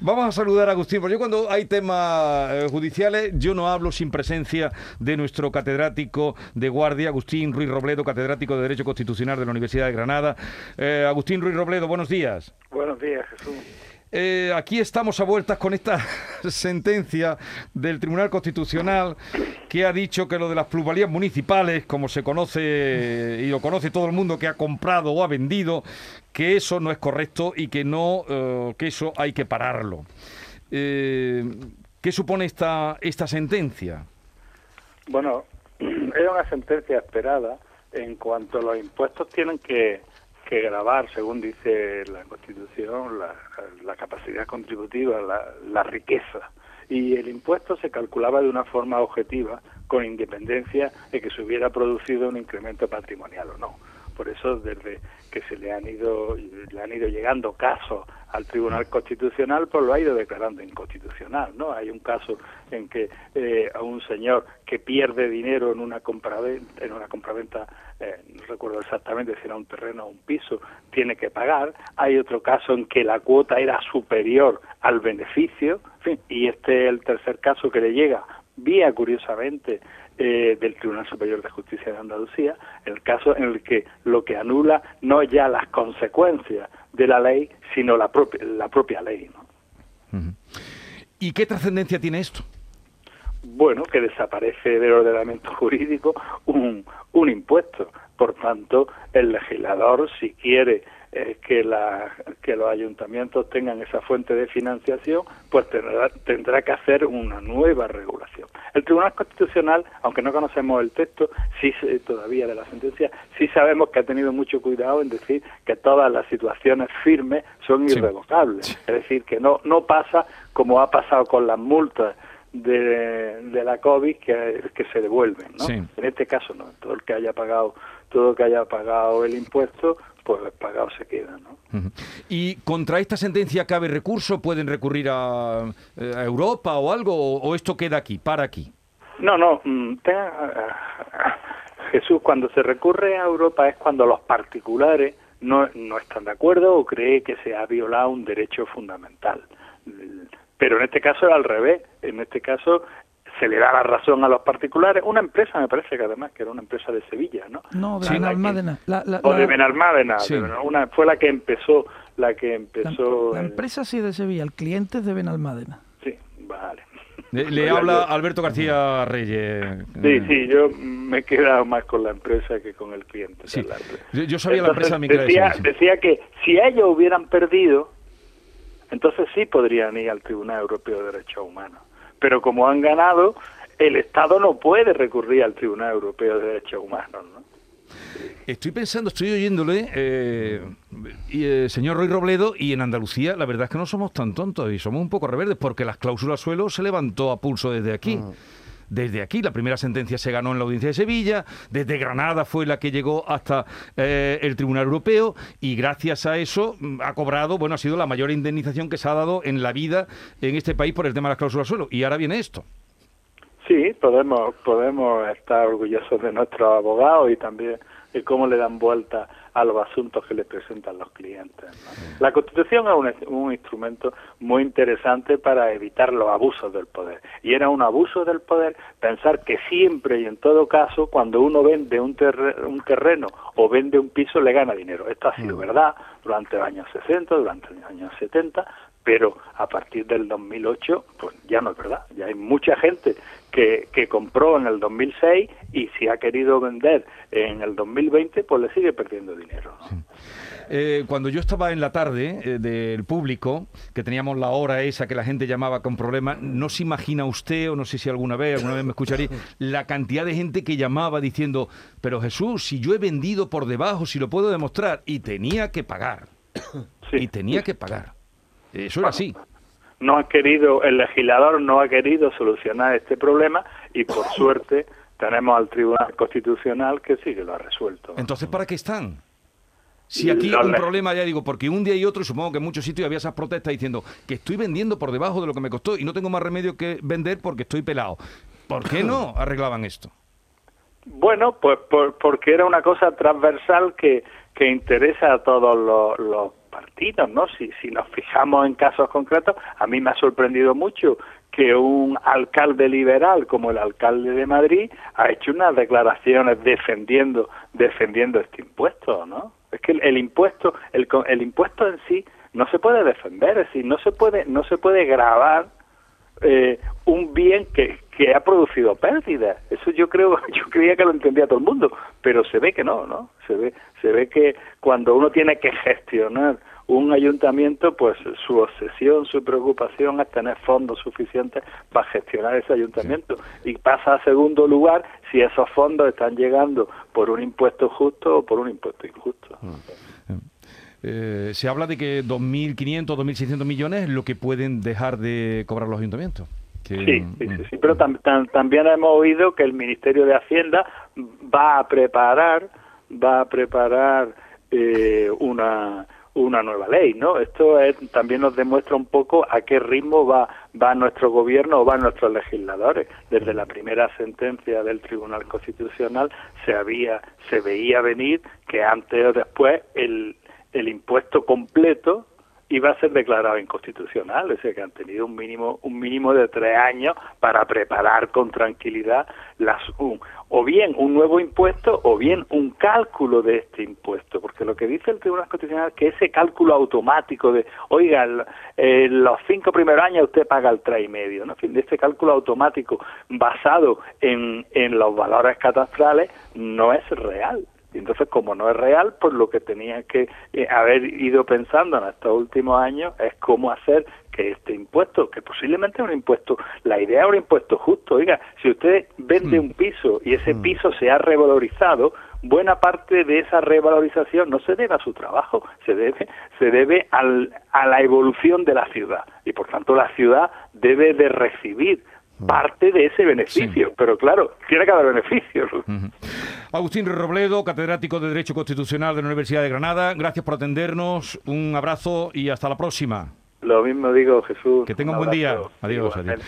Vamos a saludar a Agustín, porque yo cuando hay temas eh, judiciales, yo no hablo sin presencia de nuestro catedrático de guardia, Agustín Ruiz Robledo, catedrático de Derecho Constitucional de la Universidad de Granada. Eh, Agustín Ruiz Robledo, buenos días. Buenos días, Jesús. Eh, aquí estamos a vueltas con esta sentencia del Tribunal Constitucional que ha dicho que lo de las plusvalías municipales, como se conoce y lo conoce todo el mundo que ha comprado o ha vendido, que eso no es correcto y que no, eh, que eso hay que pararlo. Eh, ¿Qué supone esta esta sentencia? Bueno, era una sentencia esperada en cuanto a los impuestos tienen que que grabar, según dice la Constitución, la, capacidad contributiva, la, riqueza. Y el impuesto se calculaba de una forma objetiva, con independencia de que se hubiera producido un incremento patrimonial o no. Por eso, desde que se le han ido, le han ido llegando casos al Tribunal Constitucional, pues lo ha ido declarando inconstitucional, ¿no? Hay un caso en que eh, a un señor que pierde dinero en una compraventa, en una compraventa, eh, exactamente si era un terreno o un piso, tiene que pagar. Hay otro caso en que la cuota era superior al beneficio, y este es el tercer caso que le llega vía curiosamente eh, del Tribunal Superior de Justicia de Andalucía, el caso en el que lo que anula no ya las consecuencias de la ley, sino la propia, la propia ley. ¿Y qué trascendencia tiene esto? Bueno, que desaparece del ordenamiento jurídico un, un impuesto. Por tanto, el legislador, si quiere que, la, que los ayuntamientos tengan esa fuente de financiación, pues tendrá, tendrá que hacer una nueva regulación. El Tribunal Constitucional, aunque no conocemos el texto, sí todavía de la sentencia, sí sabemos que ha tenido mucho cuidado en decir que todas las situaciones firmes son irrevocables. Es decir, que no, no pasa como ha pasado con las multas de, de la COVID que, que se devuelven. ¿no? En este caso no, todo el que haya pagado todo el que haya pagado el impuesto pues pagado se queda. ¿no? ¿Y contra esta sentencia cabe recurso? ¿Pueden recurrir a, eh, Europa o algo? O, esto queda aquí, para aquí? No, no. Mm, Jesús, cuando se recurre a Europa es cuando los particulares no, no están de acuerdo o creen que se ha violado un derecho fundamental. Pero en este caso es al revés. En este caso se le da la razón a los particulares. Una empresa, me parece que además, que era una empresa de Sevilla, ¿no? No, de Benalmádena. o de Benalmádena. Una, fue la que empezó, la que empezó... La, empresa sí de Sevilla, el cliente es de Benalmádena. Sí, vale. Le, habla Alberto García Reyes. Sí, sí, yo me he quedado más con la empresa que con el cliente. Sí. Yo, sabía la empresa mi decía, decía que si ellos hubieran perdido, entonces sí podrían ir al Tribunal Europeo de Derechos Humanos pero como han ganado, el Estado no puede recurrir al Tribunal Europeo de Derechos Humanos. ¿no? Estoy pensando, estoy oyéndole, eh, y, eh, señor Roy Robledo, y en Andalucía la verdad es que no somos tan tontos y somos un poco reverdes, porque las cláusulas suelo se levantó a pulso desde aquí. Mm. Desde aquí, la primera sentencia se ganó en la audiencia de Sevilla, desde Granada fue la que llegó hasta eh, el Tribunal Europeo y gracias a eso mm, ha cobrado, bueno, ha sido la mayor indemnización que se ha dado en la vida en este país por el tema de las cláusulas suelo. Y ahora viene esto. Sí, podemos, podemos estar orgullosos de nuestros abogados y también de cómo le dan vuelta a los asuntos que le presentan los clientes. La Constitución es un, instrumento muy interesante para evitar los abusos del poder. Y era un abuso del poder pensar que siempre y en todo caso, cuando uno vende un, un terreno o vende un piso, le gana dinero. Esto ha sido mm. verdad durante los años 60, durante los años 70, pero a partir del 2008 pues ya no es verdad. Ya hay mucha gente que, que compró en el 2006 y si ha querido vender en el 2020 pues le sigue perdiendo dinero. Eh, cuando yo estaba en la tarde eh, del público, que teníamos la hora esa que la gente llamaba con problemas, no se imagina usted, o no sé si alguna vez, alguna vez me escucharía, la cantidad de gente que llamaba diciendo, pero Jesús, si yo he vendido por debajo, si lo puedo demostrar, y tenía que pagar. Y tenía que pagar. Eso era así. No ha querido, el legislador no ha querido solucionar este problema y por suerte tenemos al Tribunal Constitucional que sí que lo ha resuelto. Entonces, ¿para qué están? Si aquí hay un problema, ya digo, porque un día y otro, supongo que en muchos sitios había esas protestas diciendo que estoy vendiendo por debajo de lo que me costó y no tengo más remedio que vender porque estoy pelado. ¿Por qué no arreglaban esto? Bueno, pues porque era una cosa transversal que, que interesa a todos los, los partidos, ¿no? Si, si nos fijamos en casos concretos, a mí me ha sorprendido mucho que un alcalde liberal como el alcalde de Madrid ha hecho unas declaraciones defendiendo defendiendo este impuesto, ¿no? Es que el, impuesto el, el impuesto en sí no se puede defender, es decir, no se puede no se puede grabar eh, un bien que, que ha producido pérdidas. Eso yo creo, yo creía que lo entendía todo el mundo, pero se ve que no, ¿no? Se ve, se ve que cuando uno tiene que gestionar un ayuntamiento, pues su obsesión, su preocupación es tener fondos suficientes para gestionar ese ayuntamiento y pasa a segundo lugar si esos fondos están llegando por un impuesto justo o por un impuesto injusto. Mm. Eh, se habla de que 2.500, 2.600 millones es lo que pueden dejar de cobrar los ayuntamientos. Sí, sí, sí, pero también hemos oído que el Ministerio de Hacienda va a preparar, va a preparar eh, una una nueva ley, ¿no? Esto también nos demuestra un poco a qué ritmo va, va nuestro gobierno o van nuestros legisladores. Desde la primera sentencia del Tribunal Constitucional se había, se veía venir que antes o después el, el impuesto completo iba a ser declarado inconstitucional, es decir, que han tenido un mínimo un mínimo de tres años para preparar con tranquilidad las un, o bien un nuevo impuesto o bien un cálculo de este impuesto, porque lo que dice el Tribunal Constitucional es que ese cálculo automático de, oiga, los cinco primeros años usted paga el tres y medio, ¿no? En fin, de este cálculo automático basado en, en los valores catastrales no es real. Y entonces, como no es real, pues lo que tenía que eh, haber ido pensando en estos últimos años es cómo hacer que este impuesto, que posiblemente es un impuesto, la idea es un impuesto justo. Oiga, si usted vende hmm. un piso y ese hmm. piso se ha revalorizado, buena parte de esa revalorización no se debe a su trabajo, se debe, se debe al, a la evolución de la ciudad. Y por tanto, la ciudad debe de recibir. Parte de ese beneficio, pero claro, tiene que haber beneficios. Agustín Robledo, catedrático de Derecho Constitucional de la Universidad de Granada, gracias por atendernos, un abrazo y hasta la próxima. Lo mismo digo, Jesús. Que tenga un, buen día. adiós. adiós.